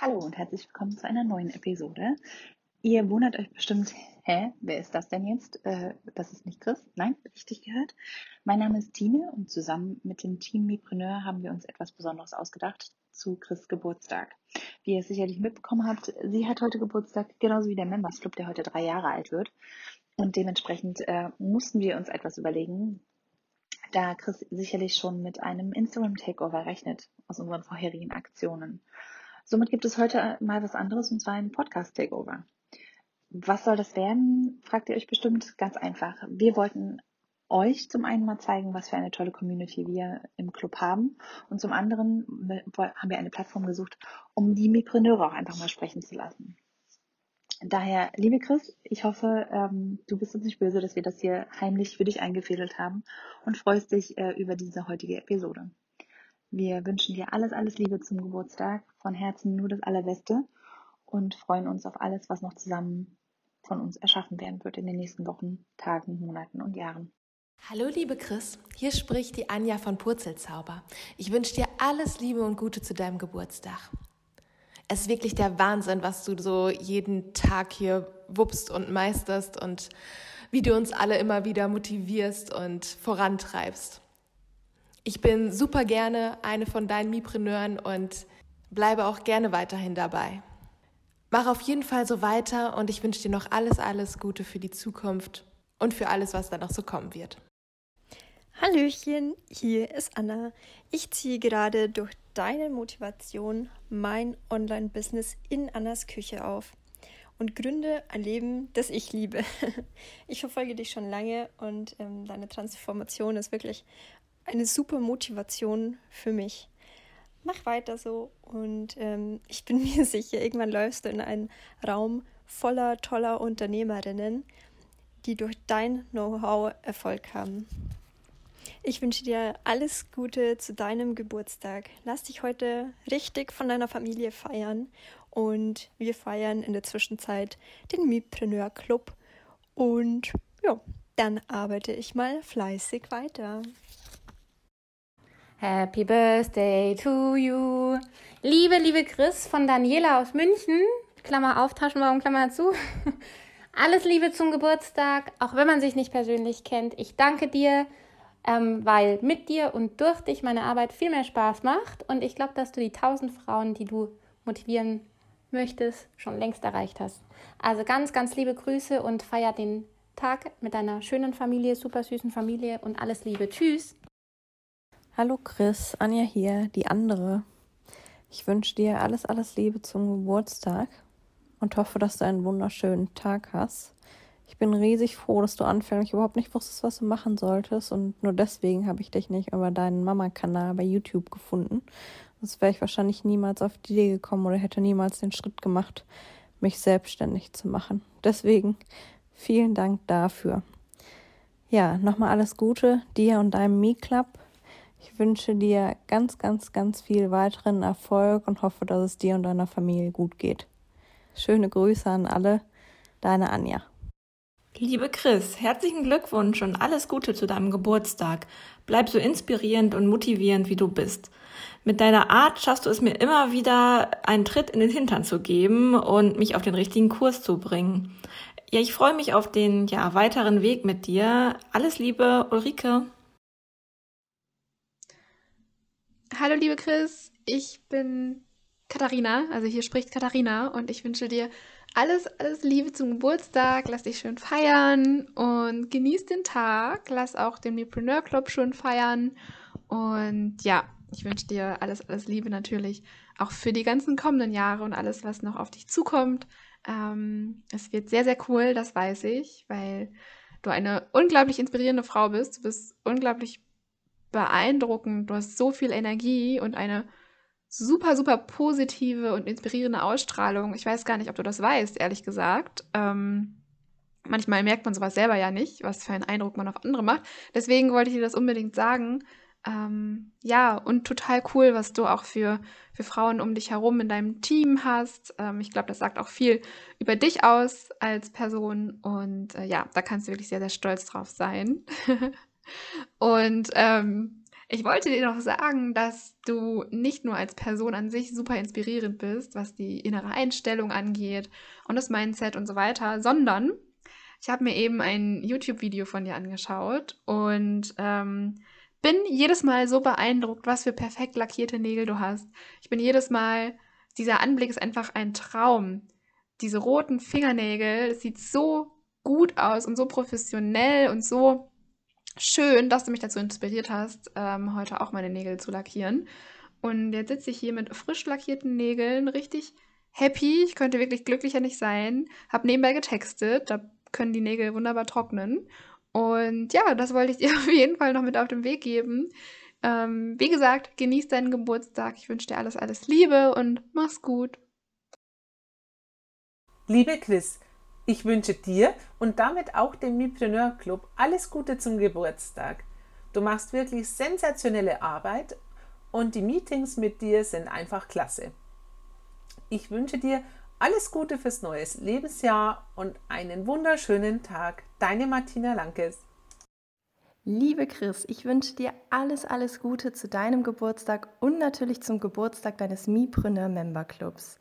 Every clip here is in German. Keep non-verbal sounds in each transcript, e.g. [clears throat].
Hallo und herzlich willkommen zu einer neuen Episode. Ihr wundert euch bestimmt, hä, wer ist das denn jetzt? Äh, das ist nicht Chris. Nein, richtig gehört. Mein Name ist Tine und zusammen mit dem Team Mipreneur haben wir uns etwas Besonderes ausgedacht zu Chris Geburtstag. Wie ihr es sicherlich mitbekommen habt, sie hat heute Geburtstag, genauso wie der Members Club, der heute drei Jahre alt wird. Und dementsprechend äh, mussten wir uns etwas überlegen, da Chris sicherlich schon mit einem Instagram Takeover rechnet aus unseren vorherigen Aktionen. Somit gibt es heute mal was anderes und zwar ein Podcast Takeover. Was soll das werden? Fragt ihr euch bestimmt ganz einfach. Wir wollten euch zum einen mal zeigen, was für eine tolle Community wir im Club haben und zum anderen haben wir eine Plattform gesucht, um die Mipreneure auch einfach mal sprechen zu lassen. Daher, liebe Chris, ich hoffe, ähm, du bist uns nicht böse, dass wir das hier heimlich für dich eingefädelt haben und freust dich äh, über diese heutige Episode. Wir wünschen dir alles, alles Liebe zum Geburtstag. Von Herzen nur das Allerbeste und freuen uns auf alles, was noch zusammen von uns erschaffen werden wird in den nächsten Wochen, Tagen, Monaten und Jahren. Hallo liebe Chris, hier spricht die Anja von Purzelzauber. Ich wünsche dir alles Liebe und Gute zu deinem Geburtstag. Es ist wirklich der Wahnsinn, was du so jeden Tag hier wuppst und meisterst und wie du uns alle immer wieder motivierst und vorantreibst. Ich bin super gerne eine von deinen Mipreneuren und bleibe auch gerne weiterhin dabei. Mach auf jeden Fall so weiter und ich wünsche dir noch alles, alles Gute für die Zukunft und für alles, was da noch so kommen wird. Hallöchen, hier ist Anna. Ich ziehe gerade durch deine Motivation mein Online-Business in Annas Küche auf und gründe ein Leben, das ich liebe. [laughs] Ich verfolge dich schon lange und ähm, deine Transformation ist wirklich eine super Motivation für mich. Mach weiter so und ähm, ich bin [laughs] mir sicher, irgendwann läufst du in einen Raum voller toller Unternehmerinnen, die durch dein Know-how Erfolg haben. Ich wünsche dir alles Gute zu deinem Geburtstag. Lass dich heute richtig von deiner Familie feiern und wir feiern in der Zwischenzeit den Mipreneur Club und ja, dann arbeite ich mal fleißig weiter. Happy Birthday to you. Liebe, liebe Chris von Daniela aus München. Klammer auf, Taschenbaum, Klammer zu. [laughs] Alles Liebe zum Geburtstag, auch wenn man sich nicht persönlich kennt. Ich danke dir, ähm, weil mit dir und durch dich meine Arbeit viel mehr Spaß macht. Und ich glaube, dass du die tausend Frauen, die du motivieren möchtest, schon längst erreicht hast. Also ganz, ganz liebe Grüße und feier den Tag mit deiner schönen Familie, super süßen Familie und alles Liebe. Tschüss. Hallo Chris, Anja hier, die andere. Ich wünsche dir alles, alles Liebe zum Geburtstag und hoffe, dass du einen wunderschönen Tag hast. Ich bin riesig froh, dass du anfänglich überhaupt nicht wusstest, was du machen solltest und nur deswegen habe ich dich nicht über deinen Mama-Kanal bei YouTube gefunden. Sonst wäre ich wahrscheinlich niemals auf die Idee gekommen oder hätte niemals den Schritt gemacht, mich selbstständig zu machen. Deswegen vielen Dank dafür. Ja, nochmal alles Gute dir und deinem Me-Club. Ich wünsche dir ganz, ganz, ganz viel weiteren Erfolg und hoffe, dass es dir und deiner Familie gut geht. Schöne Grüße an alle, deine Anja. Liebe Chris, herzlichen Glückwunsch und alles Gute zu deinem Geburtstag. Bleib so inspirierend und motivierend, wie du bist. Mit deiner Art schaffst du es mir immer wieder, einen Tritt in den Hintern zu geben und mich auf den richtigen Kurs zu bringen. Ja, ich freue mich auf den ja, weiteren Weg mit dir. Alles Liebe, Ulrike. Hallo liebe Chris, ich bin Katharina, also hier spricht Katharina und ich wünsche dir alles, alles Liebe zum Geburtstag. Lass dich schön feiern und genieß den Tag. Lass auch den Mipreneur Club schön feiern. Und ja, ich wünsche dir alles, alles Liebe natürlich auch für die ganzen kommenden Jahre und alles, was noch auf dich zukommt. Ähm, es wird sehr, sehr cool, das weiß ich, weil du eine unglaublich inspirierende Frau bist. Du bist unglaublich beeindruckend. Du hast so viel Energie und eine super, super positive und inspirierende Ausstrahlung. Ich weiß gar nicht, ob du das weißt, ehrlich gesagt. Ähm, manchmal merkt man sowas selber ja nicht, was für einen Eindruck man auf andere macht. Deswegen wollte ich dir das unbedingt sagen. Ähm, ja, und total cool, was du auch für, für Frauen um dich herum in deinem Team hast. Ähm, ich glaube, das sagt auch viel über dich aus als Person. Und äh, ja, da kannst du wirklich sehr, sehr stolz drauf sein. [laughs] Und ähm, Ich wollte dir noch sagen, dass du nicht nur als Person an sich super inspirierend bist, was die innere Einstellung angeht und das Mindset und so weiter, sondern ich habe mir eben ein YouTube-Video von dir angeschaut und ähm, bin jedes Mal so beeindruckt, was für perfekt lackierte Nägel du hast. Ich bin jedes Mal, dieser Anblick ist einfach ein Traum. Diese roten Fingernägel, es sieht so gut aus und so professionell und so schön, dass du mich dazu inspiriert hast, ähm, heute auch meine Nägel zu lackieren. Und jetzt sitze ich hier mit frisch lackierten Nägeln, richtig happy. Ich könnte wirklich glücklicher nicht sein. Hab nebenbei getextet, da können die Nägel wunderbar trocknen. Und ja, das wollte ich [laughs] dir auf jeden Fall noch mit auf den Weg geben. Ähm, wie gesagt, genieß deinen Geburtstag. Ich wünsche dir alles, alles Liebe und mach's gut. Liebe Chris, ich wünsche dir und damit auch dem Mipreneur Club alles Gute zum Geburtstag. Du machst wirklich sensationelle Arbeit und die Meetings mit dir sind einfach klasse. Ich wünsche dir alles Gute fürs neue Lebensjahr und einen wunderschönen Tag. Deine Martina Lankes. Liebe Chris, ich wünsche dir alles, alles Gute zu deinem Geburtstag und natürlich zum Geburtstag deines Mipreneur Member Clubs.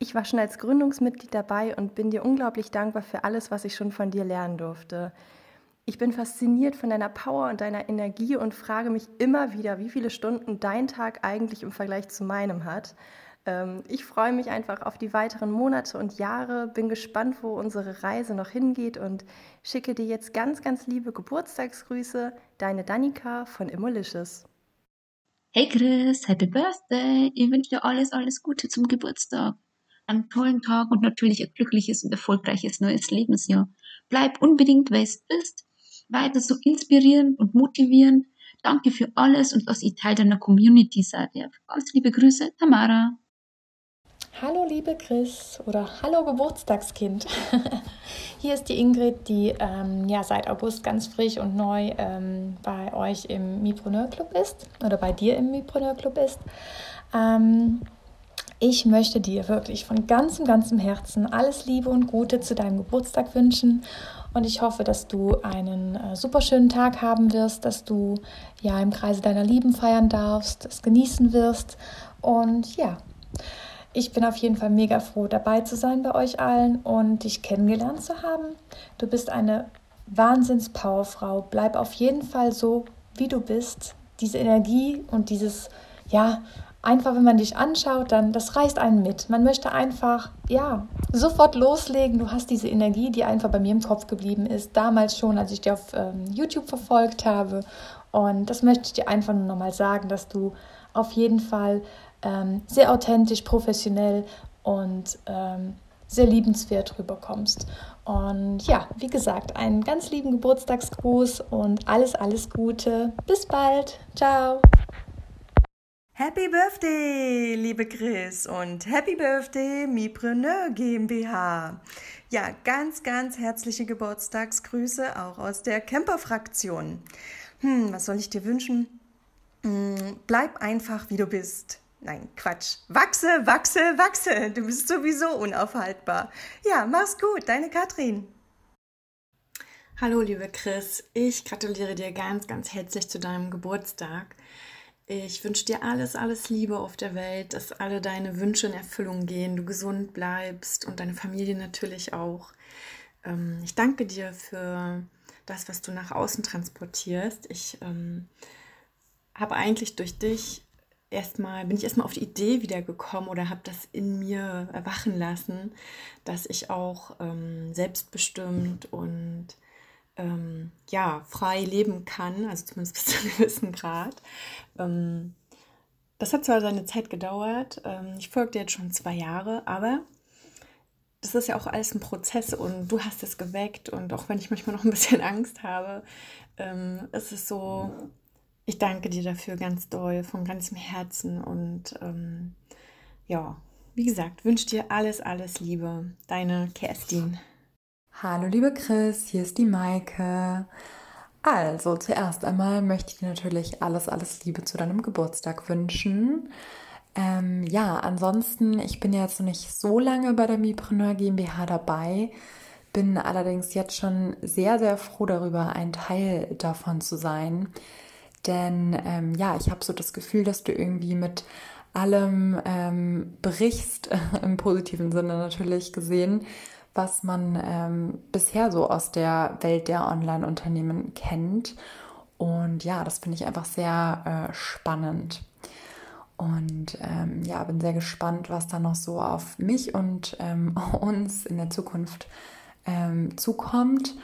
Ich war schon als Gründungsmitglied dabei und bin dir unglaublich dankbar für alles, was ich schon von dir lernen durfte. Ich bin fasziniert von deiner Power und deiner Energie und frage mich immer wieder, wie viele Stunden dein Tag eigentlich im Vergleich zu meinem hat. Ähm, ich freue mich einfach auf die weiteren Monate und Jahre, bin gespannt, wo unsere Reise noch hingeht und schicke dir jetzt ganz, ganz liebe Geburtstagsgrüße. Deine Danika von Immolicious. Hey Chris, Happy Birthday! Ich wünsche dir alles, alles Gute zum Geburtstag einen tollen Tag und natürlich ein glückliches und erfolgreiches neues Lebensjahr. Bleib unbedingt, wer es bist, weiter so inspirieren und motivieren. Danke für alles und dass ich Teil deiner Community seid. Ganz liebe Grüße, Tamara. Hallo liebe Chris oder hallo Geburtstagskind. [laughs] Hier ist die Ingrid, die ähm, ja seit August ganz frisch und neu ähm, bei euch im Mipreneur Club ist oder bei dir im Mipreneur Club ist. Ähm, ich möchte dir wirklich von ganzem, ganzem Herzen alles Liebe und Gute zu deinem Geburtstag wünschen. Und ich hoffe, dass du einen äh, super schönen Tag haben wirst, dass du ja im Kreise deiner Lieben feiern darfst, es genießen wirst. Und ja, ich bin auf jeden Fall mega froh, dabei zu sein bei euch allen und dich kennengelernt zu haben. Du bist eine Wahnsinns-Powerfrau. Bleib auf jeden Fall so, wie du bist. Diese Energie und dieses, ja, einfach, wenn man dich anschaut, dann das reißt einen mit. Man möchte einfach, ja, sofort loslegen. Du hast diese Energie, die einfach bei mir im Kopf geblieben ist, damals schon, als ich dich auf ähm, YouTube verfolgt habe. Und das möchte ich dir einfach nur nochmal sagen, dass du auf jeden Fall ähm, sehr authentisch, professionell und ähm, sehr liebenswert rüberkommst. Und ja, wie gesagt, einen ganz lieben Geburtstagsgruß und alles, alles Gute. Bis bald. Ciao. Happy Birthday, liebe Chris und Happy Birthday, Mipreneur GmbH. Ja, ganz, ganz herzliche Geburtstagsgrüße auch aus der Camper-Fraktion. Hm, was soll ich dir wünschen? Hm, bleib einfach, wie du bist. Nein, Quatsch. Wachse, wachse, wachse. Du bist sowieso unaufhaltbar. Ja, mach's gut, deine Katrin. Hallo, liebe Chris. Ich gratuliere dir ganz, ganz herzlich zu deinem Geburtstag. Ich wünsche dir alles, alles Liebe auf der Welt, dass alle deine Wünsche in Erfüllung gehen, du gesund bleibst und deine Familie natürlich auch. Ähm, ich danke dir für das, was du nach außen transportierst. Ich ähm, habe eigentlich durch dich erstmal, bin ich erstmal auf die Idee wiedergekommen oder habe das in mir erwachen lassen, dass ich auch ähm, selbstbestimmt und ähm, ja, frei leben kann, also zumindest [laughs] bis zu einem gewissen Grad. Ähm, das hat zwar seine Zeit gedauert, ähm, ich folgte jetzt schon zwei Jahre, aber das ist ja auch alles ein Prozess und du hast es geweckt und auch wenn ich manchmal noch ein bisschen [laughs] Angst habe, ähm, ist es so, ich danke dir dafür ganz doll, von ganzem Herzen und ähm, ja, wie gesagt, wünsche dir alles, alles Liebe. Deine Kerstin. Hallo liebe Chris, hier ist die Maike. Also zuerst einmal möchte ich dir natürlich alles, alles Liebe zu deinem Geburtstag wünschen. Ähm, ja, ansonsten, ich bin jetzt noch nicht so lange bei der Mipreneur GmbH dabei, bin allerdings jetzt schon sehr, sehr froh darüber, ein Teil davon zu sein. Denn ähm, ja, ich habe so das Gefühl, dass du irgendwie mit allem ähm, brichst, [laughs] im positiven Sinne natürlich gesehen, was man ähm, bisher so aus der Welt der Online-Unternehmen kennt. Und ja, das finde ich einfach sehr äh, spannend. Und ähm, ja, bin sehr gespannt, was da noch so auf mich und ähm, [laughs] uns in der Zukunft ähm, zukommt.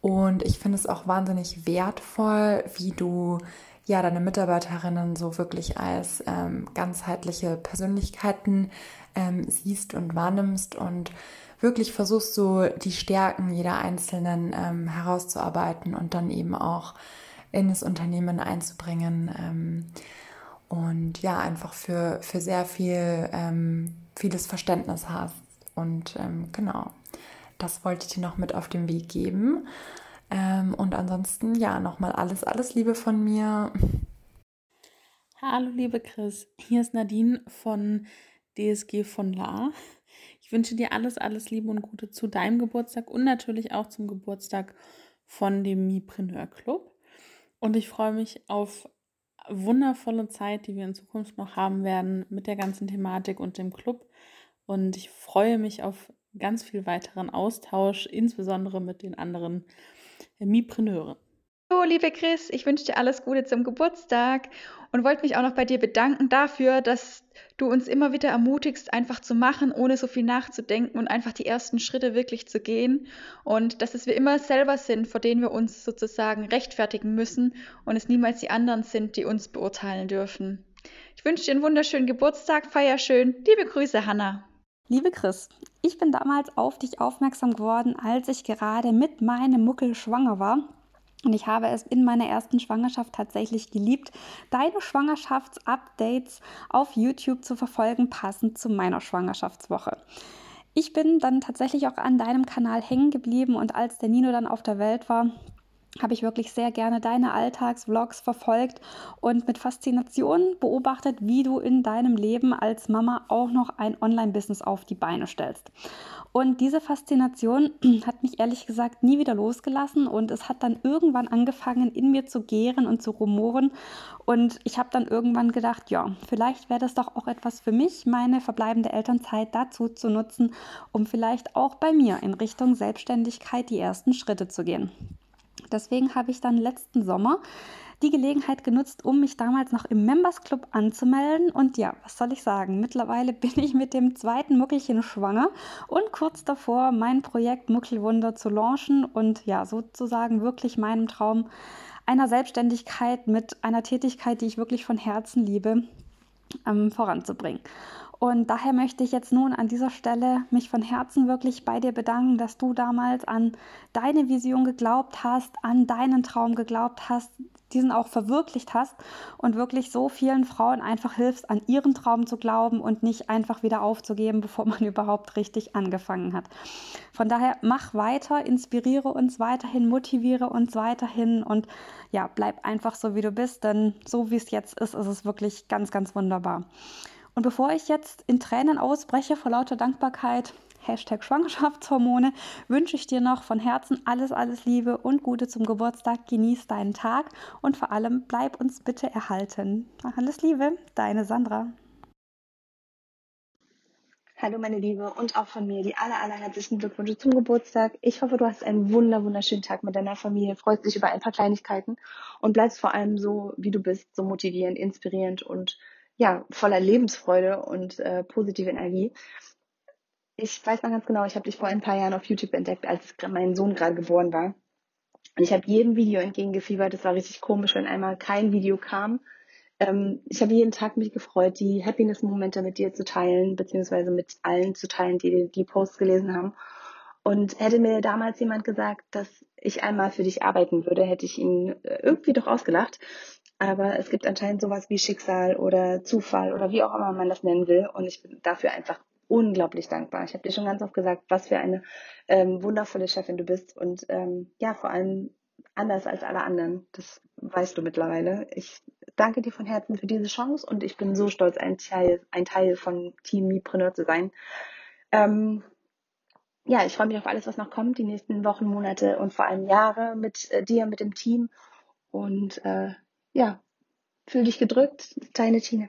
Und ich finde es auch wahnsinnig wertvoll, wie du ja deine Mitarbeiterinnen so wirklich als ähm, ganzheitliche Persönlichkeiten ähm, siehst und wahrnimmst und wirklich versuchst so die Stärken jeder Einzelnen ähm, herauszuarbeiten und dann eben auch in das Unternehmen einzubringen. Ähm, und ja, einfach für, für sehr viel, ähm, vieles Verständnis hast. Und ähm, genau, das wollte ich dir noch mit auf den Weg geben. Ähm, und ansonsten, ja, nochmal alles, alles Liebe von mir. Hallo, liebe Chris. Hier ist Nadine von DSG von La. Ich wünsche dir alles, alles Liebe und Gute zu deinem Geburtstag und natürlich auch zum Geburtstag von dem Mipreneur Club. Und ich freue mich auf wundervolle Zeit, die wir in Zukunft noch haben werden mit der ganzen Thematik und dem Club. Und ich freue mich auf ganz viel weiteren Austausch, insbesondere mit den anderen Mipreneuren. Hallo, liebe Chris, ich wünsche dir alles Gute zum Geburtstag und wollte mich auch noch bei dir bedanken dafür, dass du uns immer wieder ermutigst, einfach zu machen, ohne so viel nachzudenken und einfach die ersten Schritte wirklich zu gehen. Und dass es wir immer selber sind, vor denen wir uns sozusagen rechtfertigen müssen und es niemals die anderen sind, die uns beurteilen dürfen. Ich wünsche dir einen wunderschönen Geburtstag, feier schön. Liebe Grüße, Hanna. Liebe Chris, ich bin damals auf dich aufmerksam geworden, als ich gerade mit meinem Muckel schwanger war und ich habe es in meiner ersten Schwangerschaft tatsächlich geliebt, deine Schwangerschaftsupdates auf YouTube zu verfolgen, passend zu meiner Schwangerschaftswoche. Ich bin dann tatsächlich auch an deinem Kanal hängen geblieben und als der Nino dann auf der Welt war, habe ich wirklich sehr gerne deine Alltagsvlogs verfolgt und mit Faszination beobachtet, wie du in deinem Leben als Mama auch noch ein Online-Business auf die Beine stellst. Und diese Faszination [clears throat] hat mich ehrlich gesagt nie wieder losgelassen und es hat dann irgendwann angefangen, in mir zu gären und zu rumoren. Und ich habe dann irgendwann gedacht, ja, vielleicht wäre das doch auch etwas für mich, meine verbleibende Elternzeit dazu zu nutzen, um vielleicht auch bei mir in Richtung Selbstständigkeit die ersten Schritte zu gehen. Deswegen habe ich dann letzten Sommer die Gelegenheit genutzt, um mich damals noch im Members Club anzumelden. Und ja, was soll ich sagen? Mittlerweile [laughs] bin ich mit dem zweiten Muckelchen schwanger und kurz davor, mein Projekt Muckelwunder zu launchen und ja, sozusagen wirklich meinem Traum einer Selbstständigkeit mit einer Tätigkeit, die ich wirklich von Herzen liebe, ähm, voranzubringen. Und daher möchte ich jetzt nun an dieser Stelle mich von Herzen wirklich bei dir bedanken, dass du damals an deine Vision geglaubt hast, an deinen Traum geglaubt hast, diesen auch verwirklicht hast und wirklich so vielen Frauen einfach hilfst, an ihren Traum zu glauben und nicht einfach wieder aufzugeben, [laughs] bevor man überhaupt richtig angefangen hat. Von daher mach weiter, inspiriere uns weiterhin, motiviere uns weiterhin und ja, bleib einfach so, wie du bist, denn so wie es jetzt ist, ist es wirklich ganz, ganz wunderbar. Und bevor ich jetzt in Tränen ausbreche vor lauter Dankbarkeit, Hashtag Schwangerschaftshormone, wünsche ich dir noch von Herzen alles, alles Liebe und Gute zum Geburtstag. Genieß deinen Tag und vor allem bleib uns bitte erhalten. Alles Liebe, deine Sandra. Hallo meine Liebe und auch von mir die aller, allerherzlichen Glückwünsche zum Geburtstag. Ich hoffe, du hast einen wunder, wunderschönen Tag mit deiner Familie, freust dich über ein paar Kleinigkeiten und bleibst vor allem so, wie du bist, so motivierend, inspirierend und ja, voller Lebensfreude und äh, positive Energie. Ich weiß noch ganz genau, ich habe dich vor ein paar Jahren auf YouTube entdeckt, als mein Sohn gerade geboren war. Und ich habe jedem Video entgegengefiebert. Es war richtig komisch, wenn einmal kein Video kam. Ähm, ich habe jeden Tag mich gefreut, die Happiness-Momente mit dir zu teilen, beziehungsweise mit allen zu teilen, die die Posts gelesen haben. Und hätte mir damals jemand gesagt, dass ich einmal für dich arbeiten würde, hätte ich ihn äh, irgendwie doch ausgelacht. Aber es gibt anscheinend sowas wie Schicksal oder Zufall oder wie auch immer man das nennen will. Und ich bin dafür einfach unglaublich dankbar. Ich habe dir schon ganz oft gesagt, was für eine ähm, wundervolle Chefin du bist. Und ähm, ja, vor allem anders als alle anderen. Das weißt du mittlerweile. Ich danke dir von Herzen für diese Chance und ich bin so stolz, ein Teil, ein Teil von Team Mipreneur zu sein. Ähm, ja, ich freue mich auf alles, was noch kommt, die nächsten Wochen, Monate und vor allem Jahre mit äh, dir, mit dem Team. Und äh, ja, Fühl dich gedrückt, deine Tine.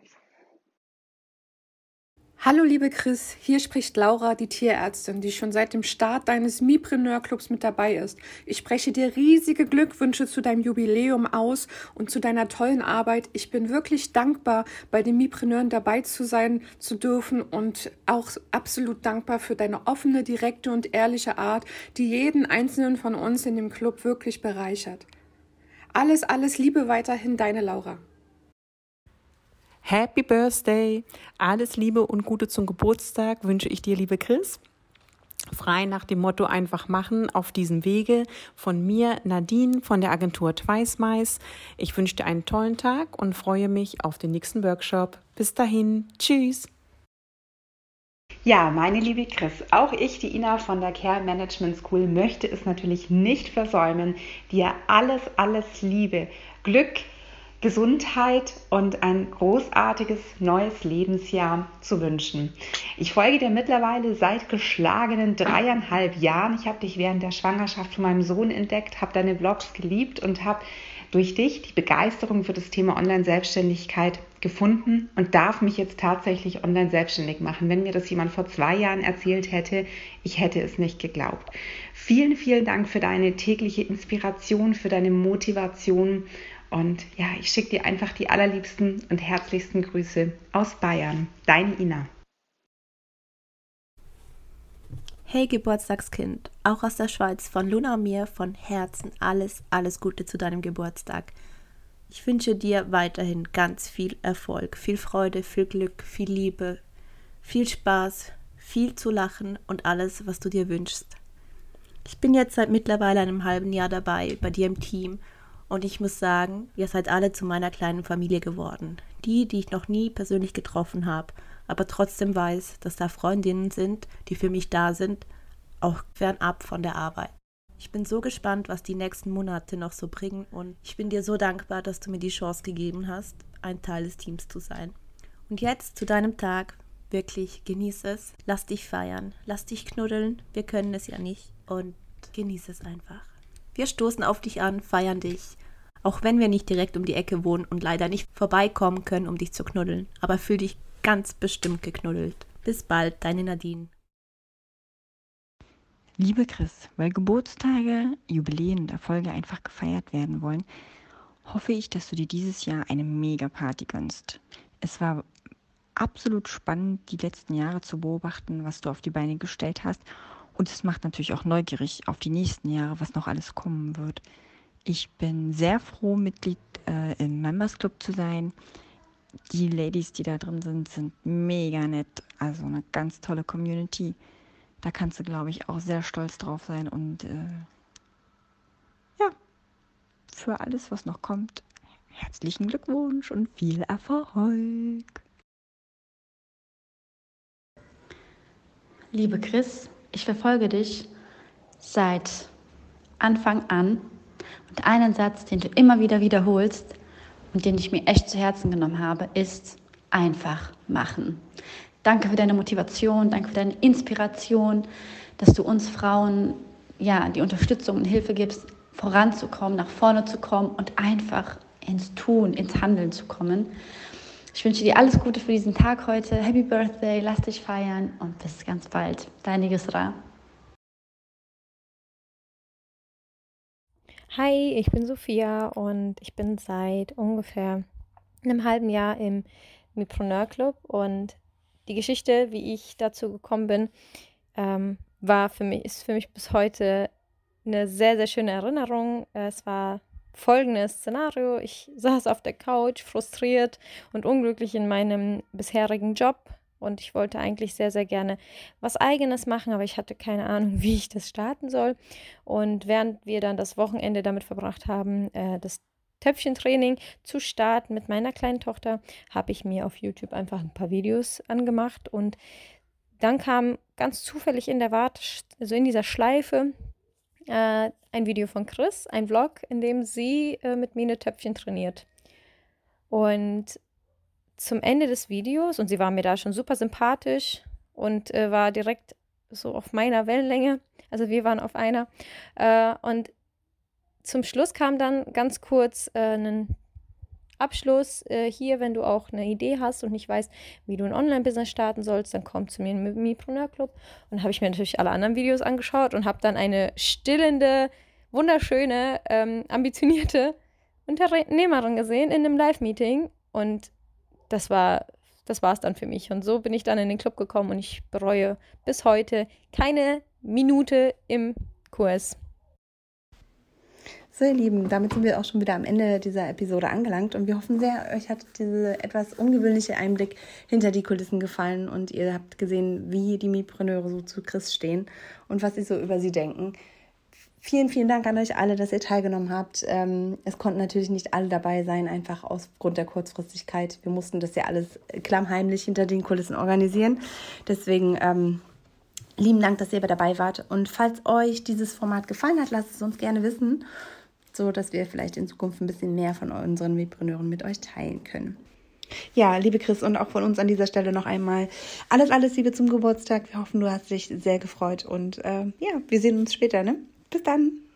Hallo liebe Chris, hier spricht Laura, die Tierärztin, die schon seit dem Start deines Mipreneur Clubs mit dabei ist. Ich spreche dir riesige Glückwünsche zu deinem Jubiläum aus und zu deiner tollen Arbeit. Ich bin wirklich dankbar, bei den Mipreneuren dabei zu sein zu dürfen und auch absolut dankbar für deine offene, direkte und ehrliche Art, die jeden einzelnen von uns in dem Club wirklich bereichert. Alles, alles Liebe weiterhin, deine Laura. Happy Birthday! Alles Liebe und Gute zum Geburtstag wünsche ich dir, liebe Chris. Frei nach dem Motto einfach machen auf diesem Wege von mir, Nadine von der Agentur Twice Mice. Ich wünsche dir einen tollen Tag und freue mich auf den nächsten Workshop. Bis dahin, tschüss! Ja, meine liebe Chris, auch ich, die Ina von der Care Management School, möchte es natürlich nicht versäumen, dir alles, alles Liebe, Glück, Gesundheit und ein großartiges neues Lebensjahr zu wünschen. Ich folge dir mittlerweile seit geschlagenen dreieinhalb Jahren. Ich habe dich während der Schwangerschaft von meinem Sohn entdeckt, habe deine Blogs geliebt und habe durch dich die Begeisterung für das Thema Online-Selbstständigkeit gefunden und darf mich jetzt tatsächlich online selbstständig machen. Wenn mir das jemand vor zwei Jahren erzählt hätte, ich hätte es nicht geglaubt. Vielen, vielen Dank für deine tägliche Inspiration, für deine Motivation und ja, ich schicke dir einfach die allerliebsten und herzlichsten Grüße aus Bayern. Deine Ina. Hey Geburtstagskind, auch aus der Schweiz von Luna und mir von Herzen alles, alles Gute zu deinem Geburtstag. Ich wünsche dir weiterhin ganz viel Erfolg, viel Freude, viel Glück, viel Liebe, viel Spaß, viel zu lachen und alles, was du dir wünschst. Ich bin jetzt seit mittlerweile einem halben Jahr dabei bei dir im Team und ich muss sagen, ihr seid alle zu meiner kleinen Familie geworden. Die, die ich noch nie persönlich getroffen habe, aber trotzdem weiß, dass da Freundinnen sind, die für mich da sind, auch fernab von der Arbeit. Ich bin so gespannt, was die nächsten Monate noch so bringen und ich bin dir so dankbar, dass du mir die Chance gegeben hast, ein Teil des Teams zu sein. Und jetzt zu deinem Tag. Wirklich, genieß es. Lass dich feiern. Lass dich knuddeln. Wir können es ja nicht. Und genieß es einfach. Wir stoßen auf dich an, feiern dich. Auch wenn wir nicht direkt um die Ecke wohnen und leider nicht vorbeikommen können, um dich zu knuddeln. Aber fühl dich ganz bestimmt geknuddelt. Bis bald, deine Nadine. Liebe Chris, weil Geburtstage, Jubiläen und Erfolge einfach gefeiert werden wollen, hoffe ich, dass du dir dieses Jahr eine Mega-Party gönnst. Es war absolut spannend, die letzten Jahre zu beobachten, was du auf die Beine gestellt hast und es macht natürlich auch neugierig auf die nächsten Jahre, was noch alles kommen wird. Ich bin sehr froh, Mitglied äh, im Members Club zu sein. Die Ladies, die da drin sind, sind mega nett. Also eine ganz tolle Community. Da kannst du, glaube ich, auch sehr stolz drauf sein. Und äh, ja, für alles, was noch kommt, herzlichen Glückwunsch und viel Erfolg. Liebe Chris, ich verfolge dich seit Anfang an und einen Satz, den du immer wieder wiederholst und den ich mir echt zu Herzen genommen habe, ist einfach machen. Danke für deine Motivation, danke für deine Inspiration, dass du uns Frauen ja die Unterstützung und Hilfe gibst, voranzukommen, nach vorne zu kommen und einfach ins Tun, ins Handeln zu kommen. Ich wünsche dir alles Gute für diesen Tag heute. Happy Birthday, lass dich feiern und bis ganz bald. Deine Gisra. Hi, ich bin Sophia und ich bin seit ungefähr einem halben Jahr im Mipreneur Club und die Geschichte, wie ich dazu gekommen bin, ähm, war für mich, ist für mich bis heute eine sehr, sehr schöne Erinnerung. Es war folgendes Szenario. Ich saß auf der Couch, frustriert und unglücklich in meinem bisherigen Job und ich wollte eigentlich sehr, sehr gerne was eigenes machen, aber ich hatte keine Ahnung, [laughs] wie ich das starten soll. Und während wir dann das Wochenende damit verbracht haben, äh, das Töpfchentraining zu starten mit meiner kleinen Tochter, habe ich mir auf YouTube einfach ein paar Videos angemacht und dann kam ganz zufällig in der Wart, also in dieser Schleife, äh, ein Video von Chris, ein Vlog, in dem sie äh, mit mir eine Töpfchen trainiert. Und zum Ende des Videos, und sie war mir da schon super sympathisch und äh, war direkt so auf meiner Wellenlänge, also wir waren auf einer. Äh, und zum Schluss kam dann ganz kurz äh, ein Abschluss äh, hier, wenn du auch eine Idee hast und nicht weißt, wie du ein Online-Business starten sollst, dann komm zu mir im Mipreneur Club. Und habe ich mir natürlich alle anderen Videos angeschaut und habe dann eine stillende, wunderschöne, ähm, ambitionierte Unternehmerin gesehen in einem Live-Meeting. Und das war das war es dann für mich. Und so bin ich dann in den Club gekommen und ich bereue bis heute keine Minute im Kurs. So, ihr Lieben, damit sind wir auch schon wieder am Ende dieser Episode angelangt und wir hoffen sehr, euch hat diese etwas ungewöhnliche Einblick hinter die Kulissen gefallen und ihr habt gesehen, wie die Mietpreneure so zu Chris stehen und was sie so über sie denken. Vielen, vielen Dank an euch alle, dass ihr teilgenommen habt. Ähm, es konnten natürlich nicht alle dabei sein, einfach aufgrund der Kurzfristigkeit. Wir mussten das ja alles klammheimlich hinter den Kulissen organisieren. Deswegen ähm, lieben Dank, dass ihr dabei wart. Und falls euch dieses Format gefallen hat, lasst es uns gerne wissen so dass wir vielleicht in Zukunft ein bisschen mehr von unseren Mitpreneuren mit euch teilen können. Ja, liebe Chris und auch von uns an dieser Stelle noch einmal alles, alles Liebe zum Geburtstag. Wir hoffen, du hast dich sehr gefreut und äh, ja, wir sehen uns später. Ne? Bis dann.